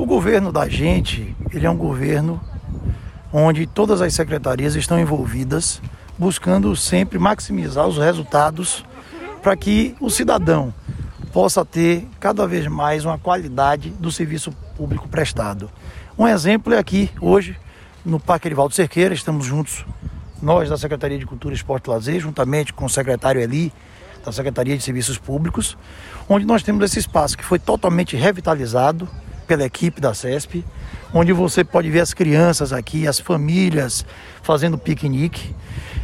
O governo da gente, ele é um governo onde todas as secretarias estão envolvidas, buscando sempre maximizar os resultados para que o cidadão possa ter cada vez mais uma qualidade do serviço público prestado. Um exemplo é aqui, hoje, no Parque Erivaldo Cerqueira, estamos juntos, nós da Secretaria de Cultura, Esporte e Lazer, juntamente com o secretário Eli, da Secretaria de Serviços Públicos, onde nós temos esse espaço que foi totalmente revitalizado pela equipe da CESP, onde você pode ver as crianças aqui, as famílias fazendo piquenique.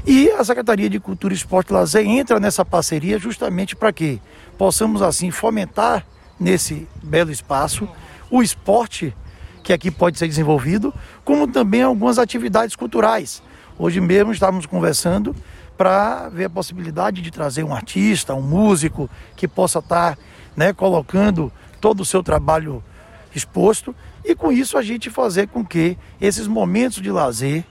E a Secretaria de Cultura, Esporte e Lazer entra nessa parceria justamente para que possamos assim fomentar nesse belo espaço o esporte que aqui pode ser desenvolvido, como também algumas atividades culturais. Hoje mesmo estávamos conversando para ver a possibilidade de trazer um artista, um músico que possa estar né, colocando todo o seu trabalho exposto e com isso a gente fazer com que esses momentos de lazer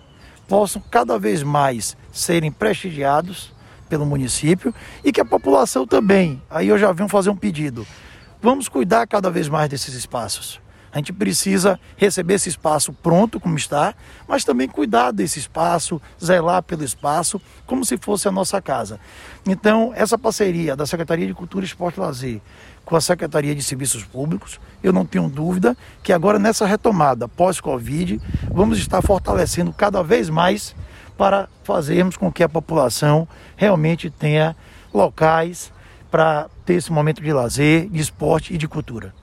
possam cada vez mais serem prestigiados pelo município e que a população também. Aí eu já venho fazer um pedido. Vamos cuidar cada vez mais desses espaços. A gente precisa receber esse espaço pronto, como está, mas também cuidar desse espaço, zelar pelo espaço, como se fosse a nossa casa. Então, essa parceria da Secretaria de Cultura, Esporte e Lazer com a Secretaria de Serviços Públicos, eu não tenho dúvida que agora nessa retomada pós-Covid, vamos estar fortalecendo cada vez mais para fazermos com que a população realmente tenha locais para ter esse momento de lazer, de esporte e de cultura.